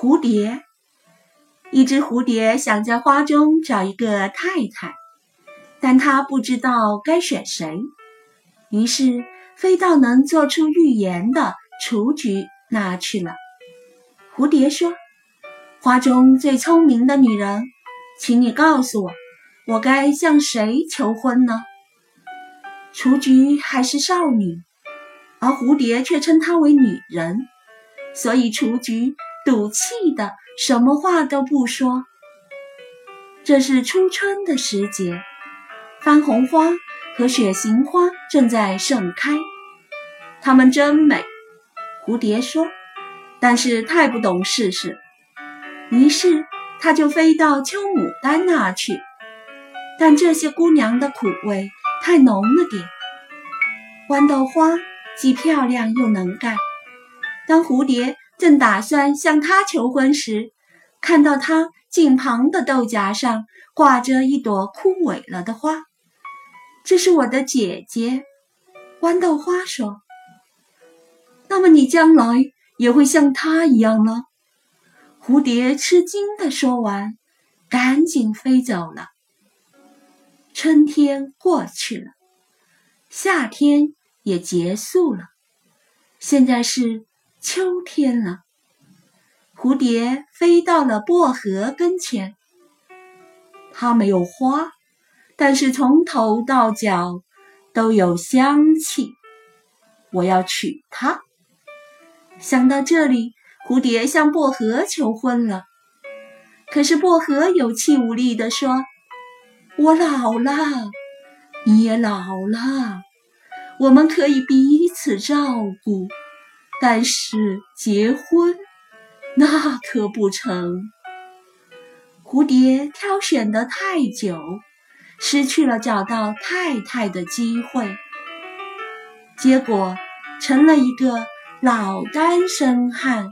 蝴蝶，一只蝴蝶想在花中找一个太太，但它不知道该选谁，于是飞到能做出预言的雏菊那去了。蝴蝶说：“花中最聪明的女人，请你告诉我，我该向谁求婚呢？”雏菊还是少女。而蝴蝶却称她为女人，所以雏菊赌气的什么话都不说。这是初春的时节，番红花和雪形花正在盛开，它们真美。蝴蝶说，但是太不懂事事，于是它就飞到秋牡丹那儿去。但这些姑娘的苦味太浓了点，豌豆花。既漂亮又能干。当蝴蝶正打算向她求婚时，看到她近旁的豆荚上挂着一朵枯萎了的花。这是我的姐姐，豌豆花说。那么你将来也会像她一样了？蝴蝶吃惊地说完，赶紧飞走了。春天过去了，夏天。也结束了，现在是秋天了。蝴蝶飞到了薄荷跟前，它没有花，但是从头到脚都有香气。我要娶她。想到这里，蝴蝶向薄荷求婚了。可是薄荷有气无力地说：“我老了，你也老了。”我们可以彼此照顾，但是结婚那可不成。蝴蝶挑选的太久，失去了找到太太的机会，结果成了一个老单身汉。